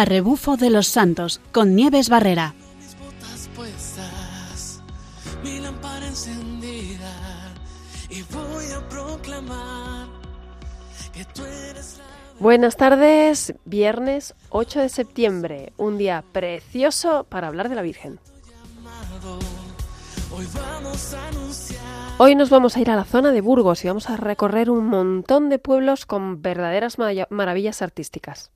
a rebufo de los santos con Nieves Barrera. mis botas puestas, mi lámpara encendida y voy a proclamar que tú eres la Buenas tardes, viernes 8 de septiembre, un día precioso para hablar de la Virgen. Hoy nos vamos a ir a la zona de Burgos y vamos a recorrer un montón de pueblos con verdaderas maravillas artísticas.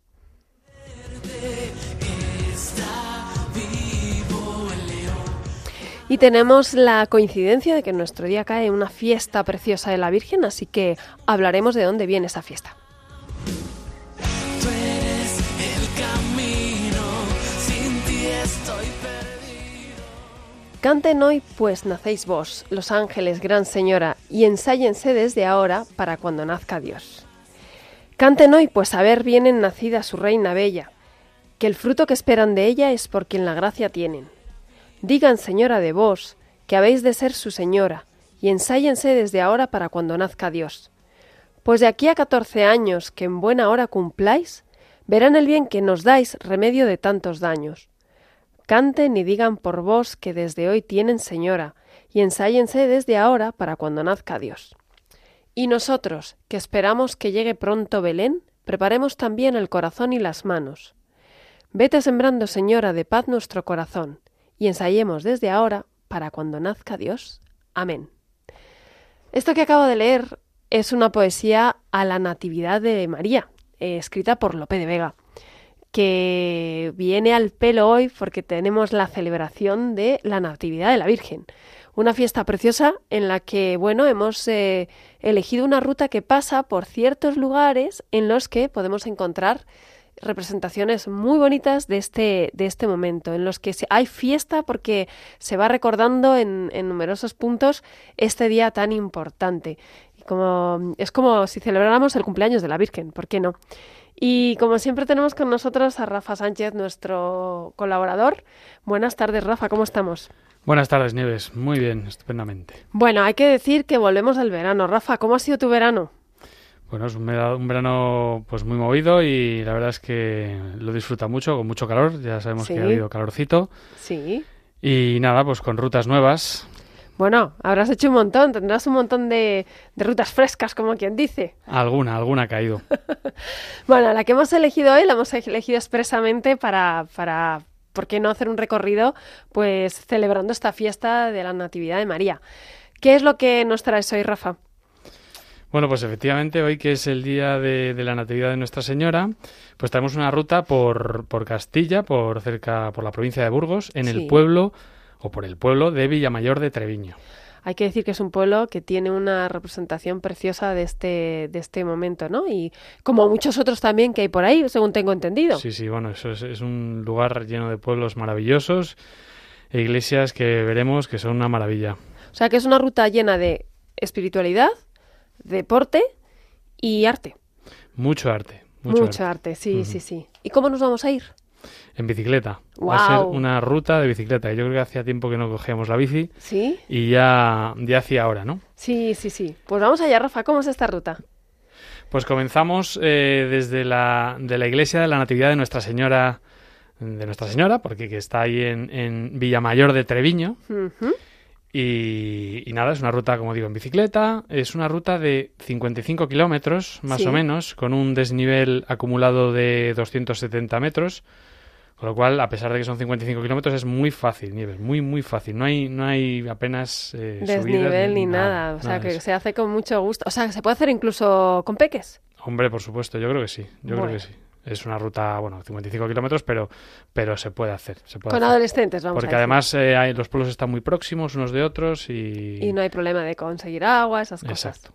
Y tenemos la coincidencia de que en nuestro día cae una fiesta preciosa de la Virgen, así que hablaremos de dónde viene esa fiesta. Canten hoy, pues nacéis vos, los ángeles, gran señora, y ensállense desde ahora para cuando nazca Dios. Canten hoy, pues a ver vienen nacida su reina bella, que el fruto que esperan de ella es por quien la gracia tienen. Digan, señora de vos, que habéis de ser su señora, y ensállense desde ahora para cuando nazca Dios. Pues de aquí a catorce años que en buena hora cumpláis, verán el bien que nos dais remedio de tantos daños. Canten y digan por vos que desde hoy tienen señora, y ensállense desde ahora para cuando nazca Dios. Y nosotros, que esperamos que llegue pronto Belén, preparemos también el corazón y las manos. Vete sembrando, señora, de paz nuestro corazón, y ensayemos desde ahora para cuando nazca Dios. Amén. Esto que acabo de leer es una poesía a la Natividad de María, eh, escrita por Lope de Vega que viene al pelo hoy porque tenemos la celebración de la Natividad de la Virgen. Una fiesta preciosa en la que, bueno, hemos eh, elegido una ruta que pasa por ciertos lugares en los que podemos encontrar representaciones muy bonitas de este, de este momento, en los que hay fiesta porque se va recordando en, en numerosos puntos este día tan importante. Y como, es como si celebráramos el cumpleaños de la Virgen, ¿por qué no? Y como siempre tenemos con nosotros a Rafa Sánchez, nuestro colaborador. Buenas tardes, Rafa, ¿cómo estamos? Buenas tardes, Nieves. Muy bien, estupendamente. Bueno, hay que decir que volvemos al verano. Rafa, ¿cómo ha sido tu verano? Bueno, es un, vera- un verano pues muy movido y la verdad es que lo disfruta mucho, con mucho calor. Ya sabemos Sí. que ha habido calorcito. Sí. Y nada, pues con rutas nuevas. Bueno, habrás hecho un montón, tendrás un montón de, de rutas frescas, como quien dice. Alguna, alguna ha caído. Bueno, la que hemos elegido hoy la hemos elegido expresamente para, para, ¿por qué no hacer un recorrido? Pues celebrando esta fiesta de la Natividad de María. ¿Qué es lo que nos traes hoy, Rafa? Bueno, pues efectivamente, hoy que es el día de, de la Natividad de Nuestra Señora, pues traemos una ruta por, por Castilla, por cerca, por la provincia de Burgos, en Sí. el pueblo, o por el pueblo de Villamayor de Treviño. Hay que decir que es un pueblo que tiene una representación preciosa de este, de este momento, ¿no? Y como muchos otros también que hay por ahí, según tengo entendido. Sí, sí, bueno, eso es, es un lugar lleno de pueblos maravillosos e iglesias que veremos que son una maravilla. O sea que es una ruta llena de espiritualidad, deporte y arte. Mucho arte. Mucho, Mucho, arte. arte. sí, sí, sí. ¿Y cómo nos vamos a ir? En bicicleta. Va a ser una ruta de bicicleta. Yo creo que hacía tiempo que no cogíamos la bici ¿Sí? y ya, ya hacía hora, ¿no? Sí, sí, sí. Pues vamos allá, Rafa. ¿Cómo es esta ruta? Pues comenzamos eh, desde la, de la iglesia de la Natividad de Nuestra Señora, de Nuestra Señora, porque que está ahí en, en Villamayor de Treviño. Y, y nada, es una ruta, como digo, en bicicleta. Es una ruta de 55 kilómetros, más Sí. o menos, con un desnivel acumulado de 270 metros. Con lo cual, a pesar de que son 55 kilómetros, es muy fácil, Nieves, muy, muy fácil. No hay, no hay apenas eh, subidas Desnivel ni nada. O sea, nada que se hace con mucho gusto. O sea, se puede hacer incluso con peques. Hombre, por supuesto, yo creo que sí. Yo Bueno. creo que sí. Es una ruta, bueno, 55 kilómetros, pero, pero se puede hacer. Se puede Con hacer. adolescentes, vamos a Porque decir. además eh, hay- los pueblos están muy próximos unos de otros y... Y no hay problema de conseguir agua, esas cosas. Exacto.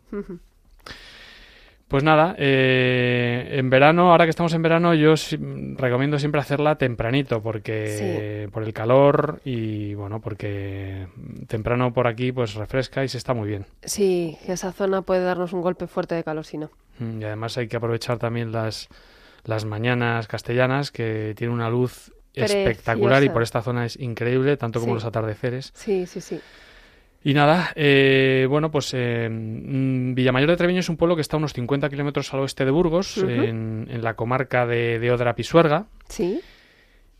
Pues nada, eh, en verano, ahora que estamos en verano, yo si- recomiendo siempre hacerla tempranito, porque por el calor y bueno, porque temprano por aquí pues refresca y se está muy bien. Sí, que esa zona puede darnos un golpe fuerte de calor si no. Mm, Y además hay que aprovechar también las, las mañanas castellanas, que tienen una luz espectacular y por esta zona es increíble, tanto como Sí. los atardeceres. Sí, sí, sí. Y nada, eh, bueno, pues eh, mm, Villamayor de Treviño es un pueblo que está a unos 50 kilómetros al oeste de Burgos, en, en la comarca de, de Odra Pisuerga. Sí.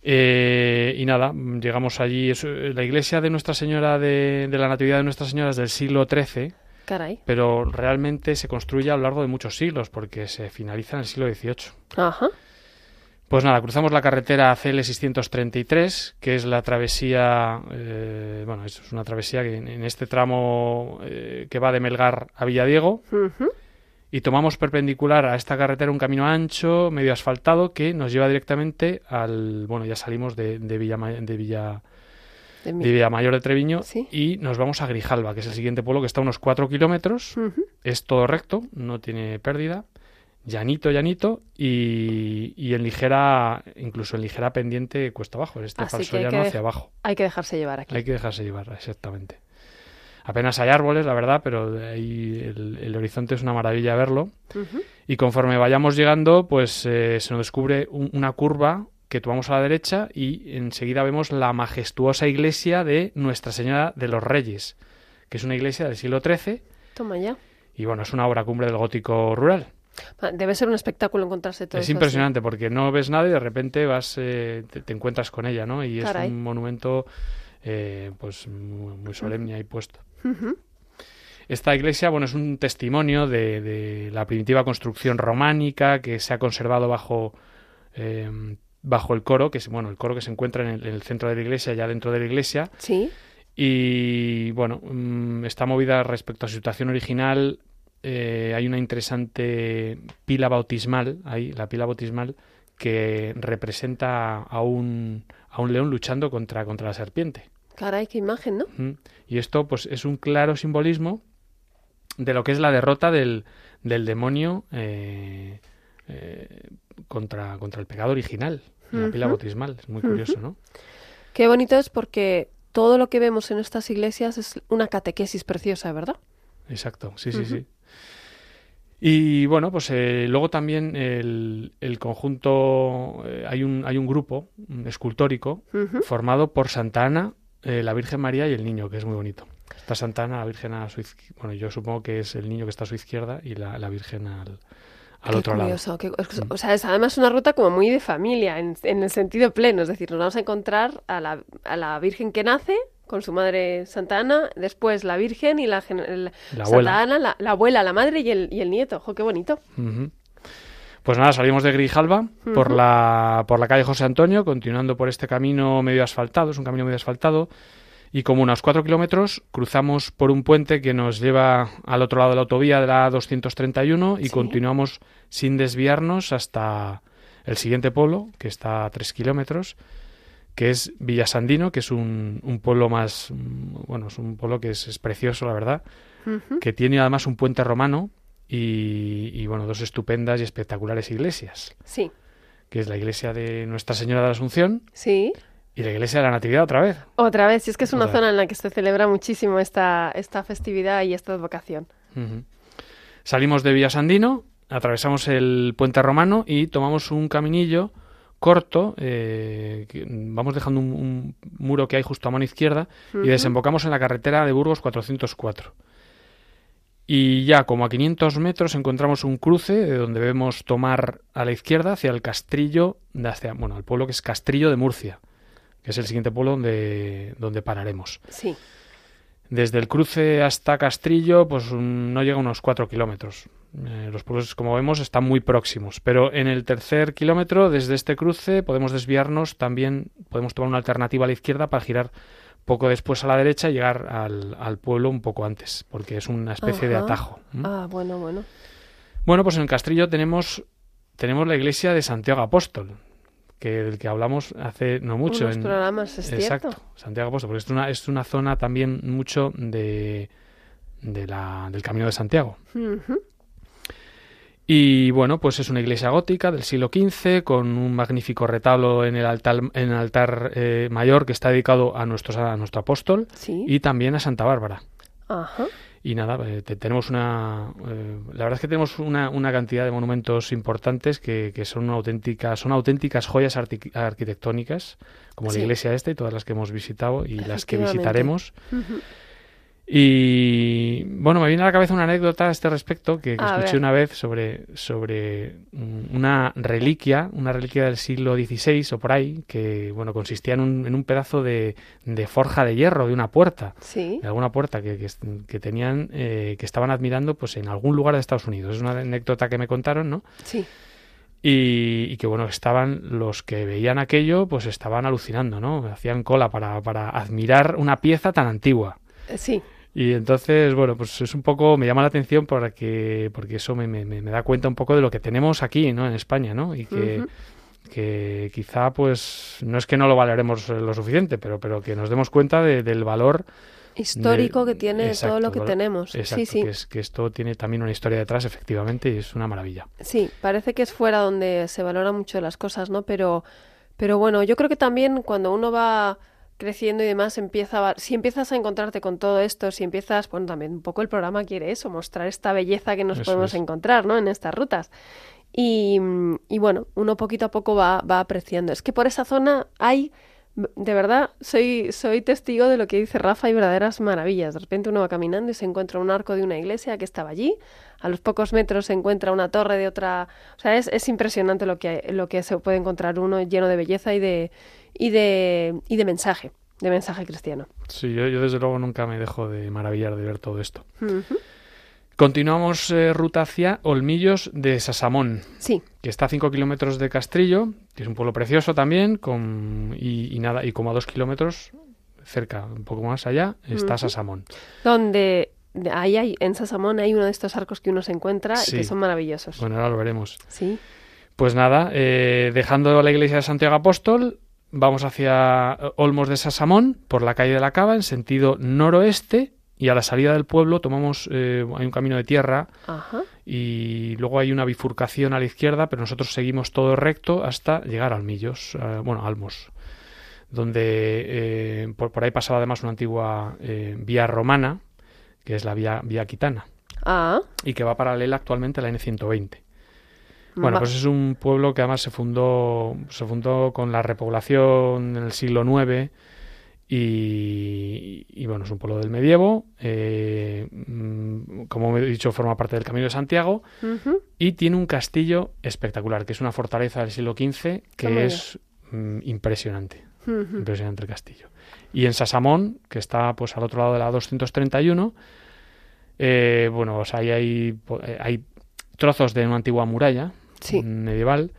Eh, y nada, llegamos allí. es, eh, la iglesia de Nuestra Señora de, de la Natividad de Nuestra Señora es del siglo XIII, Caray. pero realmente se construye a lo largo de muchos siglos porque se finaliza en el siglo XVIII. Ajá. Pues nada, cruzamos la carretera CL 633, que es la travesía, eh, bueno, es una travesía que en, en este tramo eh, que va de Melgar a Villadiego y tomamos perpendicular a esta carretera un camino ancho, medio asfaltado, que nos lleva directamente al, bueno, ya salimos de, de Villa, de Villa, De mí. de Treviño Sí. y nos vamos a Grijalba, que es el siguiente pueblo que está a unos 4 kilómetros, es todo recto, no tiene pérdida, llanito, llanito y, y en ligera, incluso en ligera pendiente cuesta abajo, este Así falso llano hacia abajo. Hay que dejarse llevar aquí. Hay que dejarse llevar, exactamente. Apenas hay árboles, la verdad, pero ahí el, el horizonte es una maravilla verlo. Y conforme vayamos llegando, pues eh, se nos descubre un- una curva que tomamos a la derecha y enseguida vemos la majestuosa iglesia de Nuestra Señora de los Reyes, que es una iglesia del siglo XIII Toma ya. y bueno, es una obra cumbre del gótico rural. Ah, Debe ser un espectáculo encontrarse todo es así. impresionante porque no ves nada y de repente vas eh, te, te encuentras con ella, ¿no? Y Caray. es un monumento eh, pues muy, muy solemne ahí puesto. Esta iglesia, bueno, es un testimonio de, de la primitiva construcción románica que se ha conservado bajo eh, bajo el coro, que es bueno, el coro que se encuentra en el, en el centro de la iglesia, ya dentro de la iglesia, Sí. y bueno, mm, está movida respecto a su situación original. eh, hay una interesante pila bautismal, ahí, la pila bautismal, que representa a un, a un león luchando contra, contra la serpiente. Caray, qué imagen, ¿no? Mm. Y esto, pues, es un claro simbolismo de lo que es la derrota del, del demonio eh, eh, contra, contra el pecado original, en la pila bautismal. Es muy curioso, ¿no? Qué bonito es porque todo lo que vemos en estas iglesias es una catequesis preciosa, ¿verdad? Exacto, sí, sí, sí. Y bueno, pues eh, luego también el, el conjunto, eh, hay, un, hay un grupo mm, escultórico formado por Santa Ana, eh, la Virgen María y el niño, que es muy bonito. Está Santa Ana, la Virgen a su izquierda, bueno, yo supongo que es el niño que está a su izquierda y la, la Virgen al, al Qué otro lado. qué- es- Mm. o sea, es además una ruta como muy de familia, en, en el sentido pleno. Es decir, nos vamos a encontrar a la, a la Virgen que nace con su madre Santa Ana, después la Virgen y la, gen- el- La Santa abuela. Ana, la, la abuela, la madre y el, y el nieto. ¡Jo, qué bonito! Pues nada, salimos de Grijalba por, la, por la calle José Antonio, continuando por este camino medio asfaltado, es un camino medio asfaltado, y como unos cuatro kilómetros cruzamos por un puente que nos lleva al otro lado de la autovía de la 231 y Sí. continuamos sin desviarnos hasta el siguiente pueblo, que está a tres kilómetros, que es Villasandino, que es un, un pueblo más, mm, bueno, es un pueblo que es, es precioso, la verdad, que tiene además un puente romano y, y, bueno, dos estupendas y espectaculares iglesias, Sí, que es la iglesia de Nuestra Señora de la Asunción sí. Y la iglesia de la Natividad otra vez. Otra vez, si es que es una Otra vez. zona en la que se celebra muchísimo esta, esta festividad y esta advocación. Ujú. Salimos de Villasandino, atravesamos el puente romano y tomamos un caminillo corto, eh, vamos dejando un, un muro que hay justo a mano izquierda y desembocamos en la carretera de Burgos 404. Y ya como a 500 metros encontramos un cruce de donde debemos tomar a la izquierda hacia el Castrillo, de hacia, bueno, al pueblo que es Castrillo de Murcia, que es el siguiente pueblo donde, donde pararemos. Sí, Desde el cruce hasta Castrillo, pues mm, no llega a unos 4 kilómetros. Eh, los pueblos, como vemos, están muy próximos. Pero en el tercer kilómetro, desde este cruce, podemos desviarnos también, podemos tomar una alternativa a la izquierda para girar poco después a la derecha y llegar al, al pueblo un poco antes, porque es una especie de atajo. ah, bueno, bueno. Bueno, pues en el Castrillo tenemos, tenemos la iglesia de Santiago Apóstol, que, del que hablamos hace no mucho. Unos en- programas, es Exacto, cierto. Santiago Apóstol, porque es una, es una zona también mucho de, de la, del Camino de Santiago. Y bueno, pues es una iglesia gótica del siglo XV con un magnífico retablo en el altar, en el altar eh, mayor que está dedicado a, nuestros, a nuestro apóstol Sí. y también a Santa Bárbara. Ajá. Y nada, eh, te- tenemos una. eh, la verdad es que tenemos una, una cantidad de monumentos importantes que, que son auténticas, son auténticas joyas arti- arquitectónicas, como Sí. la iglesia esta y todas las que hemos visitado y las que visitaremos. Y bueno, me viene a la cabeza una anécdota a este respecto que, escuché ver. una vez sobre, sobre mm, una reliquia, una reliquia del siglo XVI o por ahí, que bueno, consistía en un, en un pedazo de, de forja de hierro de una puerta, Sí. de alguna puerta que, que, tenían, eh, que estaban admirando pues en algún lugar de Estados Unidos. Es una anécdota que me contaron, ¿no? Sí. Y, y que bueno, estaban los que veían aquello, pues estaban alucinando, ¿no? Hacían cola para, para admirar una pieza tan antigua. Sí. Y entonces, bueno, pues es un poco, me llama la atención porque, porque eso me, me, me da cuenta un poco de lo que tenemos aquí, ¿no? En España, ¿no? Y que, que quizá, pues, no es que no lo valoremos lo suficiente, pero, pero que nos demos cuenta de- del valor Histórico de- que tiene exacto, todo lo que tenemos. Exacto, sí, sí. Que, es, que esto tiene también una historia detrás, efectivamente, y es una maravilla. Sí, parece que es fuera donde se valora mucho las cosas, ¿no? Pero, pero bueno, yo creo que también cuando uno va creciendo y demás, empieza a si empiezas a encontrarte con todo esto, si empiezas, bueno, también un poco el programa quiere eso, mostrar esta belleza que nos Eso podemos es. encontrar, ¿no? En estas rutas. Y, y bueno, uno poquito a poco va, va apreciando. Es que por esa zona hay, de verdad, soy, soy testigo de lo que dice Rafa, hay verdaderas maravillas. De repente uno va caminando y se encuentra un arco de una iglesia que estaba allí. A los pocos metros se encuentra una torre de otra. O sea, es, es impresionante lo que, lo que se puede encontrar uno lleno de belleza y de, y de, y de mensaje, de mensaje cristiano. Sí, yo, yo desde luego nunca me dejo de maravillar de ver todo esto. Continuamos eh, ruta hacia Olmillos de Sasamón. Sí, que está a 5 kilómetros de Castrillo, que es un pueblo precioso también, con, y, y nada, y como a 2 kilómetros cerca, un poco más allá, está. Sasamón. donde de- ahí hay, en Sasamón hay uno de estos arcos que uno se encuentra y que son maravillosos. Bueno, ahora lo veremos. Sí, Pues nada, eh, dejando la iglesia de Santiago Apóstol, vamos hacia eh, Olmos de Sasamón, por la calle de la Cava, en sentido noroeste, y a la salida del pueblo tomamos, eh, hay un camino de tierra, ajá, y luego hay una bifurcación a la izquierda, pero nosotros seguimos todo recto hasta llegar a Almillos, eh, bueno, a Almos, donde eh, por, por ahí pasaba además una antigua vía romana, que es la vía, vía Quitana, ah, y que va paralela actualmente a la N120. Bueno, pues es un pueblo que además se fundó, se fundó con la repoblación en el siglo IX y, y, bueno, es un pueblo del medievo, eh, mm, como he dicho, forma parte del Camino de Santiago y tiene un castillo espectacular, que es una fortaleza del siglo XV que es mm, impresionante, impresionante el castillo. Y en Sasamón, que está pues al otro lado de la 231, eh, bueno, pues ahí hay, po- eh, hay trozos de una antigua muralla Sí. medieval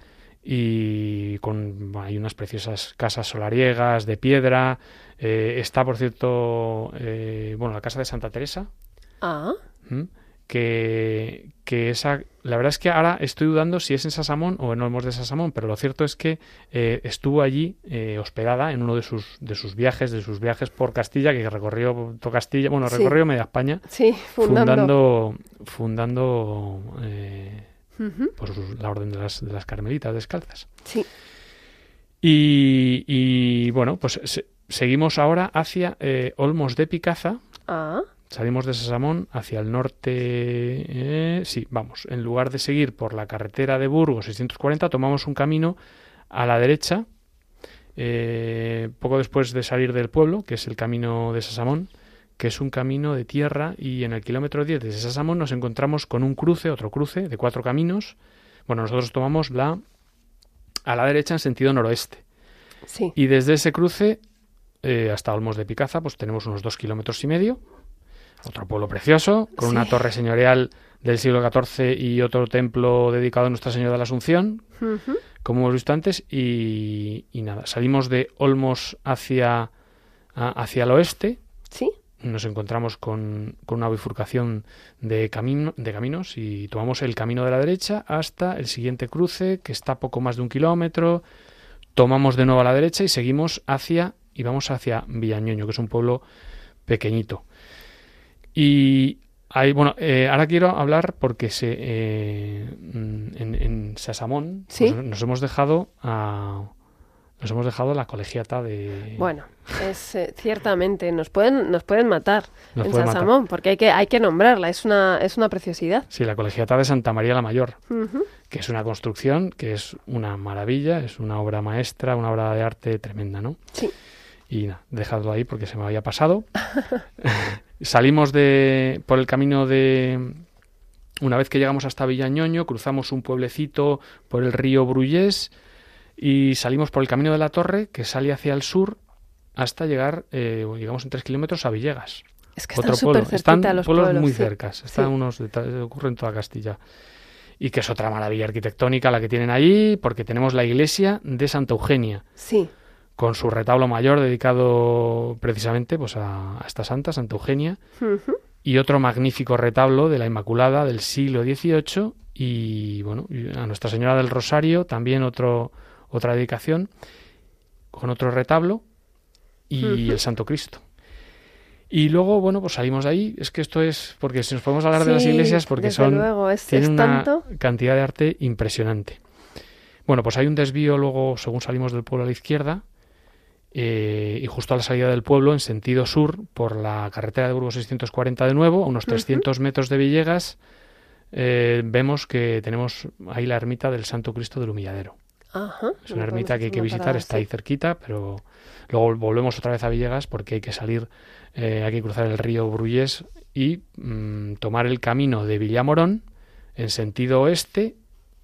y con hay unas preciosas casas solariegas de piedra. Eh, está, por cierto, eh, bueno, la casa de Santa Teresa, Ah, ¿m? que, que esa, la verdad es que ahora estoy dudando si es en Sasamón o en Olmos de Sasamón, pero lo cierto es que eh, estuvo allí eh, hospedada en uno de sus, de sus viajes, de sus viajes por Castilla, que recorrió todo Castilla, bueno, Sí. recorrió media España, sí, fundando. fundando, fundando eh, Pues, la orden de las, de las carmelitas descalzas. Sí, Y, y, bueno, pues se- seguimos ahora hacia eh, Olmos de Picaza. ah, Salimos de Sasamón hacia el norte. eh, sí, vamos. En lugar de seguir por la carretera de Burgos 640, tomamos un camino a la derecha. eh, poco después de salir del pueblo, que es el camino de Sasamón, que es un camino de tierra. Y en el kilómetro 10 de Sasamón nos encontramos con un cruce, otro cruce de cuatro caminos. Bueno, nosotros tomamos la a la derecha en sentido noroeste. sí, Y desde ese cruce eh, hasta Olmos de Picaza, pues tenemos unos dos kilómetros y medio. Otro pueblo precioso, con Sí. una torre señorial del siglo XIV y otro templo dedicado a Nuestra Señora de la Asunción, como hemos visto antes. Y, y nada, salimos de Olmos hacia, a- hacia el oeste. sí, Nos encontramos con, con una bifurcación de, camino, de caminos y tomamos el camino de la derecha hasta el siguiente cruce, que está a poco más de un kilómetro. Tomamos de nuevo a la derecha y seguimos hacia, y vamos hacia Villañoño, que es un pueblo pequeñito. Y ahí, bueno, eh, ahora quiero hablar porque se, eh, en, en Sasamón Sí. nos, nos hemos dejado a, nos hemos dejado la colegiata de Bueno, es eh, ciertamente nos pueden nos pueden matar Nos en pueden matar. Sasamón porque hay que hay que nombrarla, es una es una preciosidad. Sí, la colegiata de Santa María la Mayor, que es una construcción que es una maravilla, es una obra maestra, una obra de arte tremenda, ¿no? Sí. Y nada, dejadlo ahí porque se me había pasado. Salimos de por el camino de una vez que llegamos hasta Villañoño, cruzamos un pueblecito por el río Brullés y salimos por el camino de la Torre que sale hacia el sur hasta llegar, eh, llegamos en tres kilómetros a Villegas. Es que Otro están pueblo. Están los pueblos pueblos. muy sí. cercas, están Sí. unos ocurre en toda Castilla. Y que es otra maravilla arquitectónica la que tienen allí, porque tenemos la iglesia de Santa Eugenia, Sí, con su retablo mayor dedicado precisamente pues, a, a esta santa, Santa Eugenia, y otro magnífico retablo de la Inmaculada del siglo XVIII, y bueno, a Nuestra Señora del Rosario también otro, otra dedicación, con otro retablo, y el Santo Cristo. Y luego, bueno, pues salimos de ahí. Es que esto es, porque si nos podemos hablar de las iglesias, porque son, luego, es, tienen es una tanto. cantidad de arte impresionante. Bueno, pues hay un desvío luego, según salimos del pueblo a la izquierda, eh, y justo a la salida del pueblo, en sentido sur, por la carretera de Burgos 640 de nuevo, a unos 300 metros de Villegas, eh, vemos que tenemos ahí la ermita del Santo Cristo del Humilladero. Ajá. Es una ermita que hay que visitar, parada, está ahí sí. cerquita, pero luego volvemos otra vez a Villegas porque hay que salir, eh, hay que cruzar el río Brullés y mm, tomar el camino de Villamorón en sentido oeste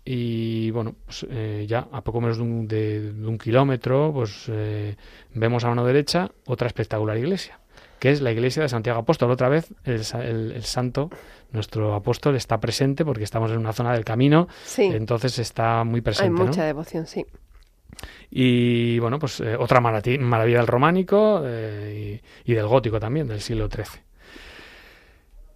y bueno, pues, eh, ya a poco menos de un, de- de un kilómetro, pues eh, vemos a mano derecha otra espectacular iglesia, que es la iglesia de Santiago Apóstol. Otra vez el, el- el santo, nuestro apóstol, está presente porque estamos en una zona del camino, Sí, entonces está muy hay presente. ¿no? mucha devoción, sí. Y bueno, pues eh, otra maravilla del románico eh, y, y del gótico también, del siglo XIII.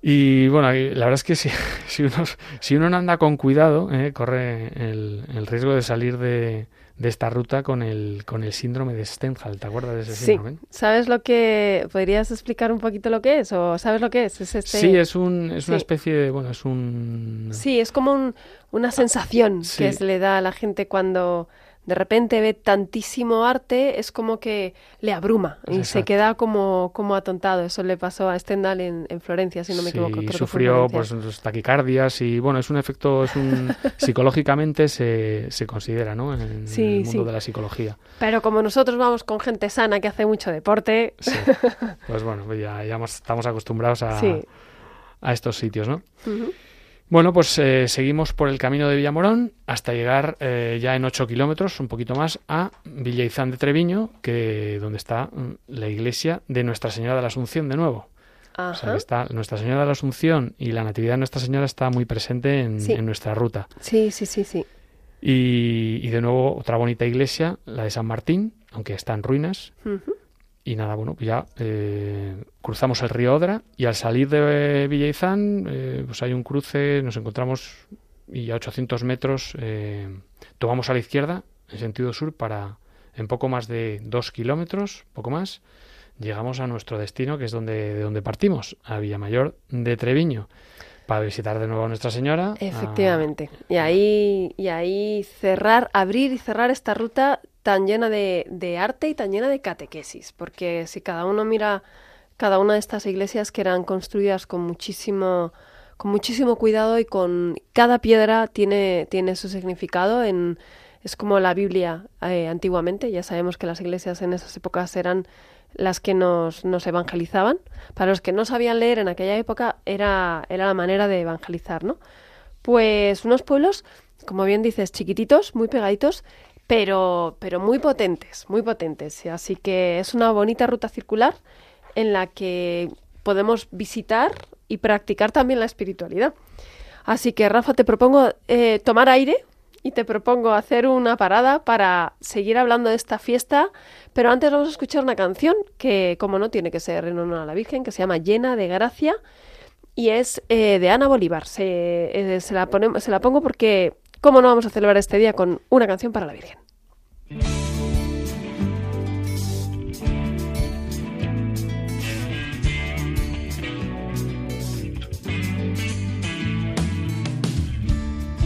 Y bueno, la verdad es que si, si, uno, si uno no anda con cuidado, eh, corre el, el riesgo de salir de, de esta ruta con el, con el síndrome de Stendhal. ¿Te acuerdas de ese Sí. síndrome? ¿Sabes lo que... ¿Podrías explicar un poquito lo que es? ¿O sabes lo que es? Es este... Sí, es, un, es una especie de. Bueno, es un. Sí, es como un- una sensación Sí. que se le da a la gente cuando de repente ve tantísimo arte, es como que le abruma y se queda como, como atontado. Eso le pasó a Stendhal en, en Florencia, si no me Sí, equivoco. creo sufrió pues taquicardias y bueno, es un efecto, es un psicológicamente se, se considera, ¿no? En Sí, el mundo sí. de la psicología. Pero como nosotros vamos con gente sana que hace mucho deporte. Pues bueno, ya, ya estamos acostumbrados a, a estos sitios, ¿no? Ujú. Bueno, pues eh, seguimos por el camino de Villamorón hasta llegar eh, ya en 8 kilómetros, un poquito más, a Villaizán de Treviño, que donde está mm, la iglesia de Nuestra Señora de la Asunción de nuevo. O sea, Ajá. está Nuestra Señora de la Asunción y la Natividad de Nuestra Señora está muy presente en, Sí. en nuestra ruta. Sí, sí, sí, sí. Y, y de nuevo otra bonita iglesia, la de San Martín, aunque está en ruinas. Y nada, bueno, pues ya eh, cruzamos el río Odra y al salir de Villaizán, eh, pues hay un cruce, nos encontramos y a 800 metros eh, tomamos a la izquierda en sentido sur para en poco más de dos kilómetros, poco más, llegamos a nuestro destino que es donde de donde partimos, a Villamayor de Treviño, para visitar de nuevo a Nuestra Señora. Efectivamente. Y ahí, y ahí cerrar, abrir y cerrar esta ruta tan llena de, arte y tan llena de catequesis. Porque si cada uno mira cada una de estas iglesias que eran construidas con muchísimo, con muchísimo cuidado y con cada piedra tiene, tiene su significado en es como la Biblia eh, antiguamente, ya sabemos que las iglesias en esas épocas eran las que nos, nos evangelizaban. Para los que no sabían leer en aquella época era, era la manera de evangelizar, ¿no? Pues unos pueblos, como bien dices, chiquititos, muy pegaditos, pero, pero muy potentes, muy potentes. Así que es una bonita ruta circular en la que podemos visitar y practicar también la espiritualidad. Así que, Rafa, te propongo eh, tomar aire y te propongo hacer una parada para seguir hablando de esta fiesta, pero antes vamos a escuchar una canción que, como no, tiene que ser en honor a la Virgen, que se llama Llena de Gracia y es eh, de Ana Bolívar. Se, eh, la pongo porque, ¿cómo no vamos a celebrar este día con una canción para la Virgen?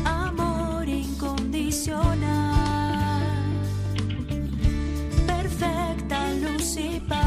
Amor incondicional, perfecta luz y paz,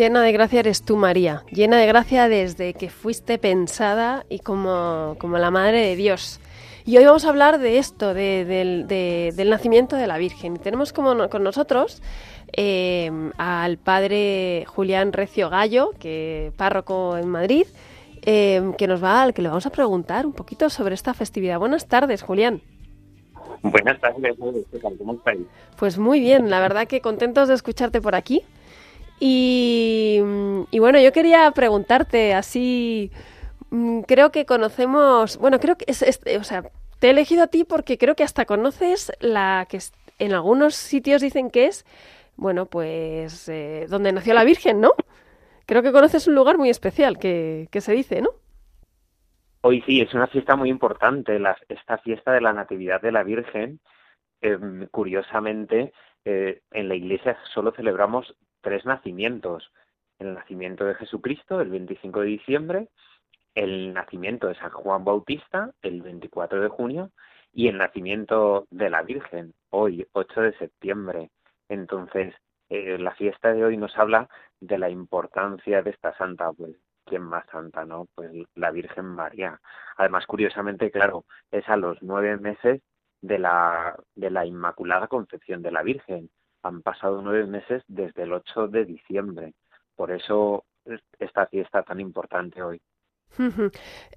Llena de gracia eres tú, María. Llena de gracia desde que fuiste pensada y como, como la Madre de Dios. Y hoy vamos a hablar de esto, de- del- de- del nacimiento de la Virgen. Y tenemos como con nosotros eh, al padre Julián Recio Gallo, que párroco en Madrid, eh, que nos va, al que le vamos a preguntar un poquito sobre esta festividad. Buenas tardes, Julián. Buenas tardes. ¿Cómo estáis? Pues muy bien, la verdad que contentos de escucharte por aquí. Y, bueno, yo quería preguntarte así, mm, creo que conocemos, bueno, creo que es, es- o sea, te he elegido a ti porque creo que hasta conoces la que en algunos sitios dicen que es, bueno, pues eh, donde nació la Virgen, ¿no? Creo que conoces un lugar muy especial que, que se dice, ¿no? Hoy sí, es una fiesta muy importante, esta fiesta de la Natividad de la Virgen. Eh, curiosamente, eh, en la Iglesia solo celebramos tres nacimientos. El nacimiento de Jesucristo, el 25 de diciembre, el nacimiento de San Juan Bautista, el 24 de junio, y el nacimiento de la Virgen, hoy, 8 de septiembre. Entonces, eh, la fiesta de hoy nos habla de la importancia de esta santa, pues, ¿quién más santa, no? Pues la Virgen María. Además, curiosamente, claro, es a los nueve meses de la, de la Inmaculada Concepción de la Virgen. Han pasado nueve meses desde el 8 de diciembre. Por eso es- esta fiesta tan importante hoy.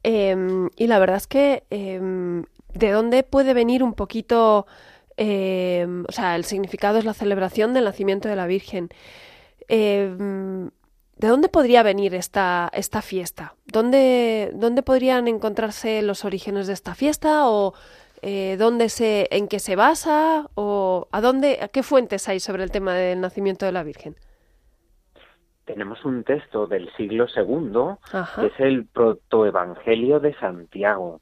Em, y la verdad es que, em, ¿de dónde puede venir un poquito, em, o sea, el significado es la celebración del nacimiento de la Virgen? ¿de dónde podría venir esta, esta fiesta? ¿Dónde, dónde podrían encontrarse los orígenes de esta fiesta? ¿O eh, dónde se, en qué se basa? ¿O a dónde, a qué fuentes hay sobre el tema del nacimiento de la Virgen? Tenemos un texto del siglo segundo, Ajá. que es el protoevangelio de Santiago.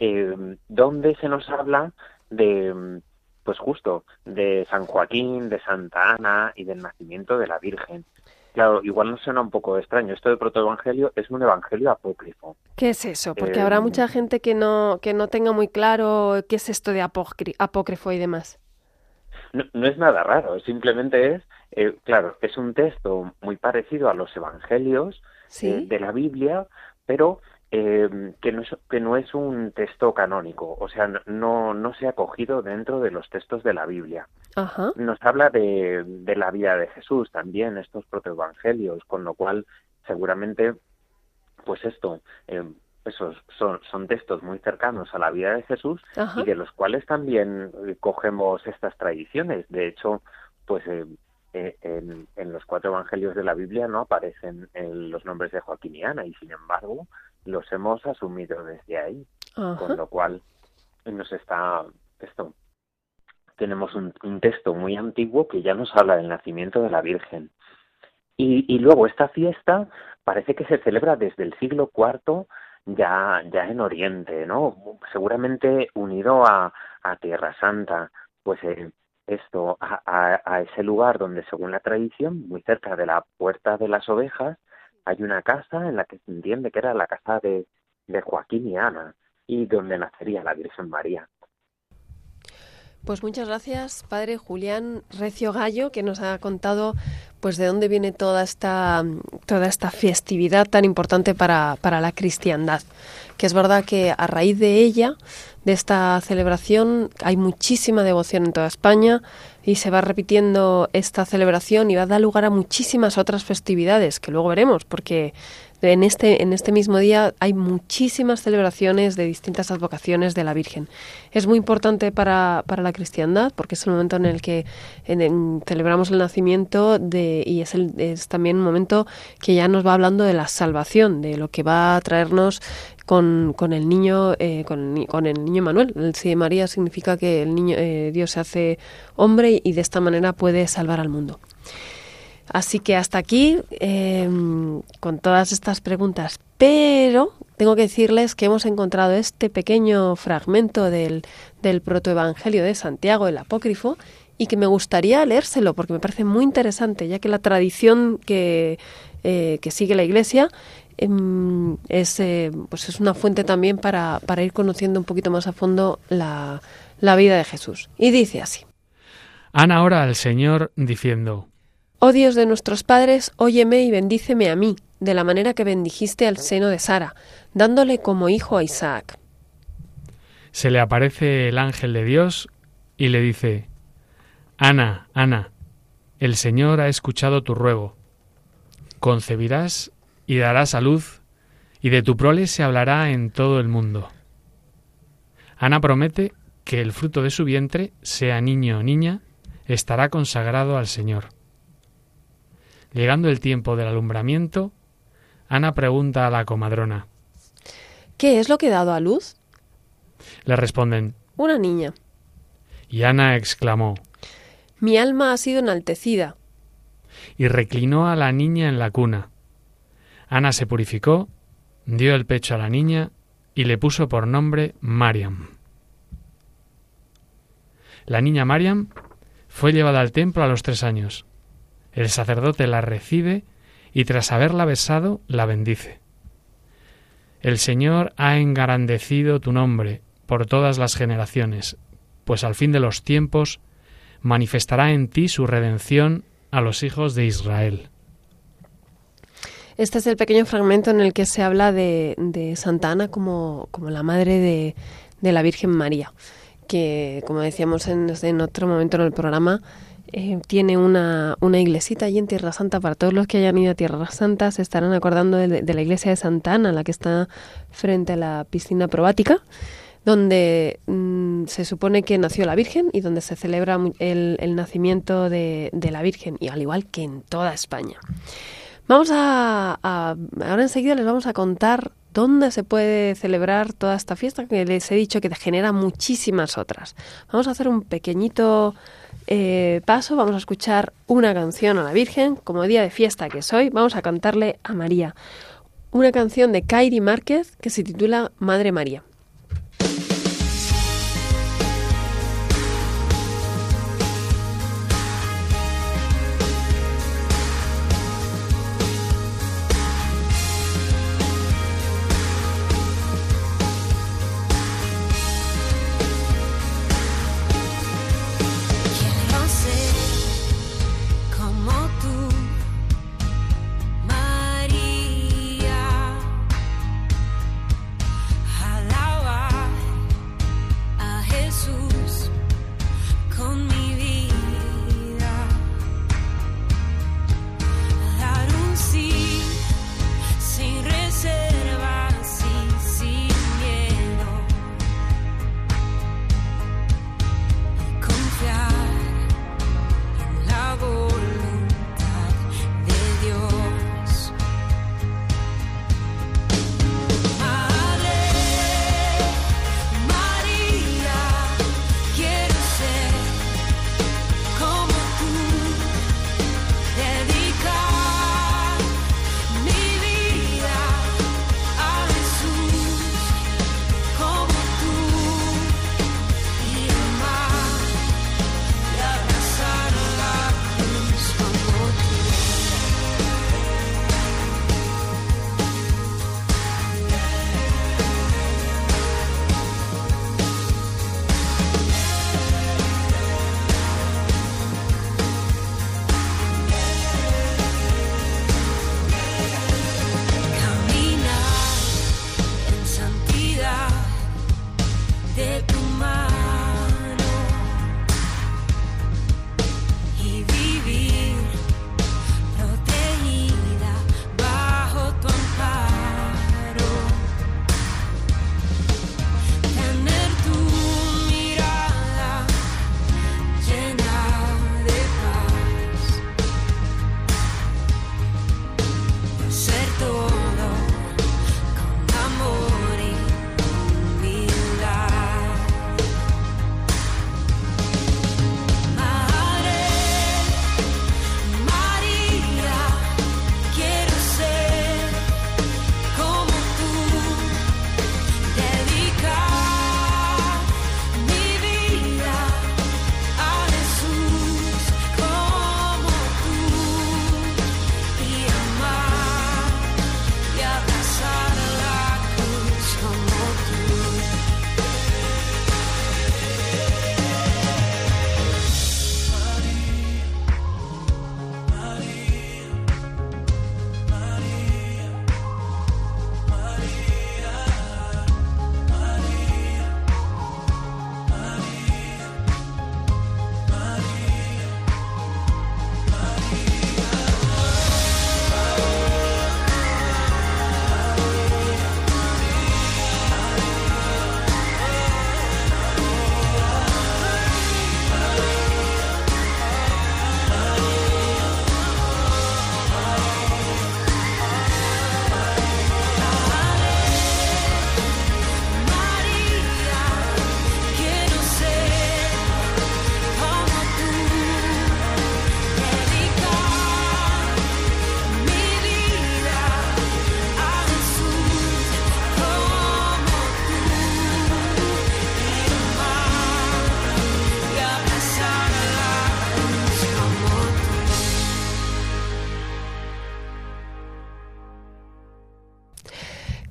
Eh, donde se nos habla de, pues justo, de San Joaquín, de Santa Ana y del nacimiento de la Virgen. Claro, igual nos suena un poco extraño. Esto de protoevangelio es un evangelio apócrifo. ¿Qué es eso? Porque Eh, habrá mucha gente que no, que no tenga muy claro qué es esto de apócri- apócrifo y demás. No, no es nada raro, simplemente es, eh, claro, es un texto muy parecido a los evangelios Sí. eh, de la Biblia, pero eh, que, no es, que no es un texto canónico, o sea, no, no, no se ha cogido dentro de los textos de la Biblia. Ajá. nos habla de, de la vida de Jesús también, estos protoevangelios, con lo cual seguramente, pues esto, eh, esos son, son textos muy cercanos a la vida de Jesús Ajá. y de los cuales también eh, cogemos estas tradiciones. De hecho, pues eh, eh, en, en los cuatro evangelios de la Biblia no aparecen los nombres de Joaquín y Ana y sin embargo los hemos asumido desde ahí con lo cual nos está esto tenemos un, texto muy antiguo que ya nos habla del nacimiento de la Virgen. Y, luego esta fiesta parece que se celebra desde el siglo IV ya ya en Oriente no seguramente unido a, a Tierra Santa. Pues eh, esto a, a, a ese lugar donde según la tradición muy cerca de la puerta de las ovejas hay una casa en la que se entiende que era la casa de, de Joaquín y Ana y donde nacería la Virgen María. Pues muchas gracias, padre Julián Recio Gallo, que nos ha contado pues de dónde viene toda esta toda esta festividad tan importante para, para la cristiandad. Que es verdad que a raíz de ella, de esta celebración, hay muchísima devoción en toda España y se va repitiendo esta celebración y va a dar lugar a muchísimas otras festividades que luego veremos, porque en este, en este mismo día hay muchísimas celebraciones de distintas advocaciones de la Virgen. Es muy importante para, para la cristiandad porque es el momento en el que celebramos el nacimiento de, y es, el, es también un momento que ya nos va hablando de la salvación, de lo que va a traernos con, con el niño eh, con, con el niño Manuel. El sí de María significa que el niño eh, Dios se hace hombre y de esta manera puede salvar al mundo. Así que hasta aquí eh, con todas estas preguntas. Pero tengo que decirles que hemos encontrado este pequeño fragmento del, del protoevangelio de Santiago, el apócrifo, y que me gustaría leérselo porque me parece muy interesante, ya que la tradición que, eh, que sigue la Iglesia em, es, eh, pues es una fuente también para, para ir conociendo un poquito más a fondo la, la vida de Jesús. Y dice así. Ana ora al Señor diciendo, Oh Dios de nuestros padres, óyeme y bendíceme a mí, de la manera que bendijiste al seno de Sara, dándole como hijo a Isaac. Se le aparece el ángel de Dios y le dice, Ana, Ana, el Señor ha escuchado tu ruego. Concebirás y darás a luz, y de tu prole se hablará en todo el mundo. Ana promete que el fruto de su vientre, sea niño o niña, estará consagrado al Señor. Llegando el tiempo del alumbramiento, Ana pregunta a la comadrona. ¿Qué es lo que he dado a luz? Le responden, Una niña. y Ana exclamó, Mi alma ha sido enaltecida. y reclinó a la niña en la cuna. Ana se purificó, dio el pecho a la niña y le puso por nombre Mariam. La niña Mariam fue llevada al templo a los tres años. El sacerdote la recibe y tras haberla besado la bendice. El Señor ha engrandecido tu nombre por todas las generaciones, pues al fin de los tiempos manifestará en ti su redención a los hijos de Israel. Este es el pequeño fragmento en el que se habla de, de Santa Ana como, como la madre de, de la Virgen María, que como decíamos en, en otro momento en el programa, eh, tiene una, una iglesita allí en Tierra Santa. Para todos los que hayan ido a Tierra Santa se estarán acordando de, de la iglesia de Santa Ana, la que está frente a la piscina probática, donde mm, se supone que nació la Virgen y donde se celebra el, el nacimiento de, de la Virgen, y al igual que en toda España. Vamos a, ahora enseguida les vamos a contar dónde se puede celebrar toda esta fiesta que les he dicho que genera muchísimas otras. Vamos a hacer un pequeñito eh, paso, vamos a escuchar una canción a la Virgen, como día de fiesta que soy, vamos a cantarle a María. Una canción de Kairi Márquez que se titula Madre María.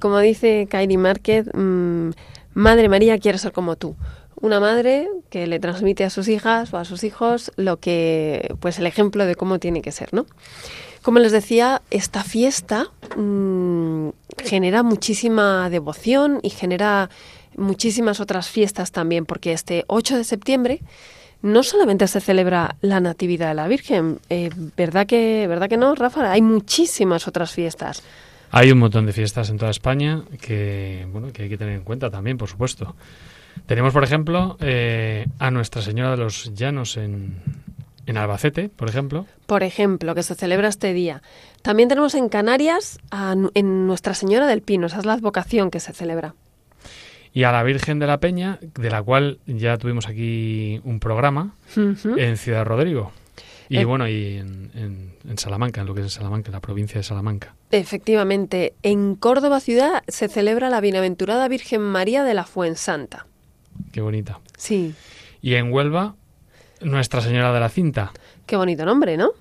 Como dice Kairi Márquez, mm, Madre María quiere ser como tú. Una madre que le transmite a sus hijas o a sus hijos lo que, pues el ejemplo de cómo tiene que ser, ¿no? Como les decía, esta fiesta mm, genera muchísima devoción y genera muchísimas otras fiestas también, porque este 8 de septiembre no solamente se celebra la Natividad de la Virgen, eh, ¿verdad, que, ¿verdad que no, Rafa? Hay muchísimas otras fiestas. Hay un montón de fiestas en toda España que, bueno, que hay que tener en cuenta también, por supuesto. Tenemos, por ejemplo, eh, a Nuestra Señora de los Llanos en, en Albacete, por ejemplo. Por ejemplo, que se celebra este día. También tenemos en Canarias a en Nuestra Señora del Pino, esa es la advocación que se celebra. Y a la Virgen de la Peña, de la cual ya tuvimos aquí un programa en Ciudad Rodrigo. Y Eh. bueno, y en, en- en Salamanca, en lo que es Salamanca, en la provincia de Salamanca. Efectivamente, en Córdoba ciudad se celebra la Bienaventurada Virgen María de la Fuensanta. Qué bonita. Sí, Y en Huelva, Nuestra Señora de la Cinta. qué bonito nombre, ¿no?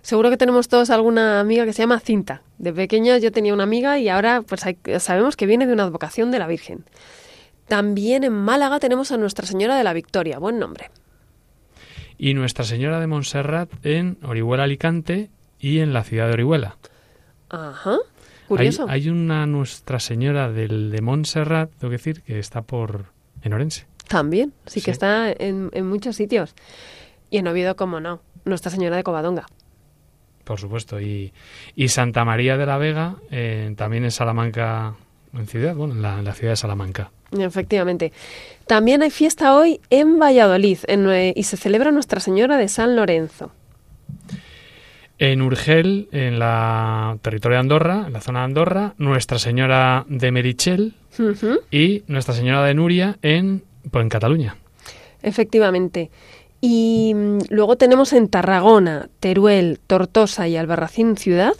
Seguro que tenemos todos alguna amiga que se llama Cinta. De pequeña yo tenía una amiga y ahora pues hay- sabemos que viene de una advocación de la Virgen. También en Málaga tenemos a Nuestra Señora de la Victoria, buen nombre. Y Nuestra Señora de Montserrat en Orihuela, Alicante y en la ciudad de Orihuela. Ajá, Hay, curioso. hay una Nuestra Señora del de Montserrat, tengo que decir, que está por en Orense. También, sí, Sí. que está en, en muchos sitios. Y en Oviedo, como no, Nuestra Señora de Covadonga. Por supuesto. Y, y Santa María de la Vega, eh, también en Salamanca, en ciudad, bueno, en la, en la ciudad de Salamanca. Efectivamente. También hay fiesta hoy en Valladolid en y se celebra Nuestra Señora de San Lorenzo. En Urgel, en la territorio de Andorra, en la zona de Andorra, Nuestra Señora de Merichel y Nuestra Señora de Nuria en, pues, en Cataluña. Efectivamente. Y mm, luego tenemos en Tarragona, Teruel, Tortosa y Albarracín Ciudad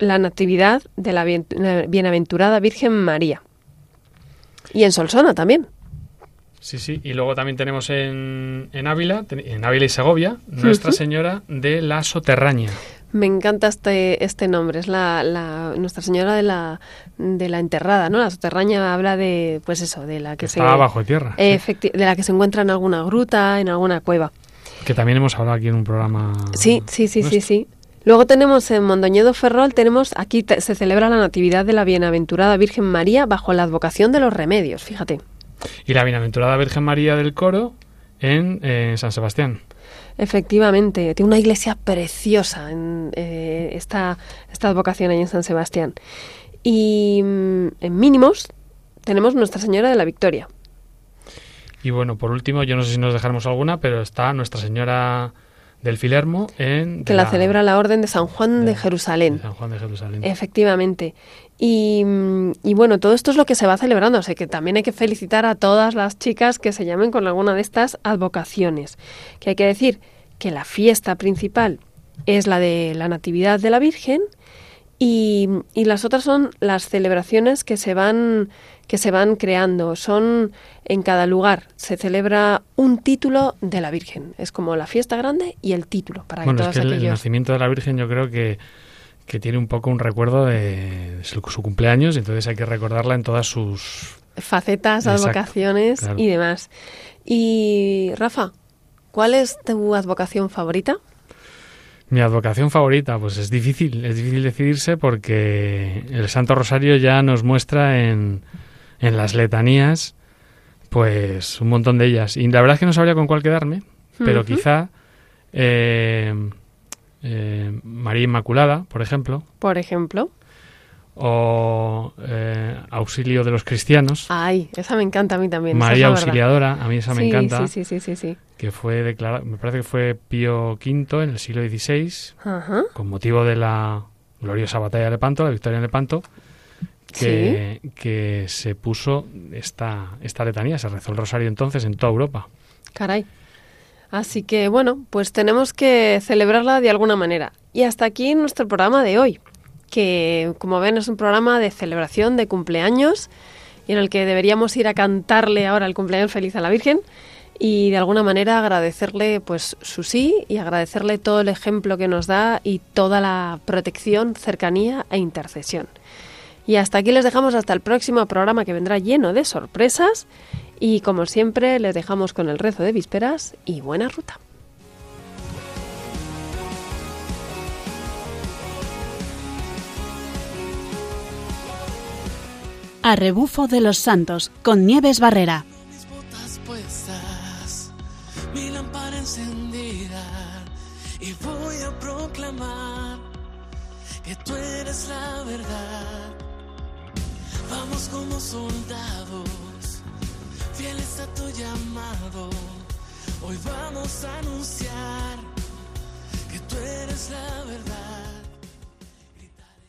la Natividad de la Bienaventurada Virgen María. Y en Solsona también. Sí, sí. Y luego también tenemos en, en Ávila, en Ávila y Segovia, Nuestra. Señora de la Soterraña. Me encanta este, este nombre, es la, la- Nuestra Señora de la, de la Enterrada, ¿no? La soterraña habla de, pues eso, de la que, Que se... está bajo tierra. Efecti- de la que se encuentra en alguna gruta, en alguna cueva. Que también hemos hablado aquí en un programa. Sí, sí, sí, sí, sí. Luego tenemos en Mondoñedo Ferrol, tenemos aquí te- se celebra la Natividad de la Bienaventurada Virgen María bajo la advocación de los remedios, fíjate. Y la Bienaventurada Virgen María del Coro en eh, San Sebastián. Efectivamente, tiene una iglesia preciosa en eh, esta, esta advocación ahí en San Sebastián. Y mm, en mínimos tenemos Nuestra Señora de la Victoria. Y bueno, por último, yo no sé si nos dejaremos alguna, pero está Nuestra Señora del Filermo en. que la, celebra la Orden de San Juan de, de- Jerusalén. de San Juan de Jerusalén. Efectivamente. Y, mm, y bueno, todo esto es lo que se va celebrando. O sea que también hay que felicitar a todas las chicas que se llamen con alguna de estas advocaciones. Que hay que decir que la fiesta principal es la de la Natividad de la Virgen y, y las otras son las celebraciones que se van que se van creando. Son en cada lugar se celebra un título de la Virgen. Es como la fiesta grande y el título para bueno, que es todos que el, nacimiento de la Virgen yo creo que, que tiene un poco un recuerdo de su, su cumpleaños, y entonces hay que recordarla en todas sus. facetas, Exacto, advocaciones claro. y demás. Y Rafa, ¿cuál es tu advocación favorita? Mi advocación favorita, pues es difícil, es difícil decidirse porque el Santo Rosario ya nos muestra en, en las letanías, pues un montón de ellas. Y la verdad es que no sabría con cuál quedarme, pero quizá eh, eh, María Inmaculada, por ejemplo, Por ejemplo. o eh, Auxilio de los Cristianos, Ay, esa me encanta a mí también. esa es María verdad. Auxiliadora, a mí esa me Sí, encanta, Sí, sí, sí, sí, sí. que fue declarada, me parece que fue Pío V en el siglo XVI, Ajá. con motivo de la gloriosa batalla de Lepanto, la victoria de Lepanto, que, que se puso esta, esta letanía, se rezó el rosario entonces en toda Europa. Caray. Así que bueno, pues tenemos que celebrarla de alguna manera. Y hasta aquí nuestro programa de hoy, que como ven es un programa de celebración de cumpleaños y en el que deberíamos ir a cantarle ahora el cumpleaños feliz a la Virgen y de alguna manera agradecerle pues su sí y agradecerle todo el ejemplo que nos da y toda la protección, cercanía e intercesión. Y hasta aquí les dejamos hasta el próximo programa que vendrá lleno de sorpresas. Y como siempre, les dejamos con el rezo de vísperas y buena ruta. A rebufo de los santos con Nieves Barrera. mis botas puestas, mi lámpara encendida y voy a proclamar que tú eres la verdad. Vamos como soldados, fieles a tu llamado. Hoy vamos a anunciar que tú eres la verdad.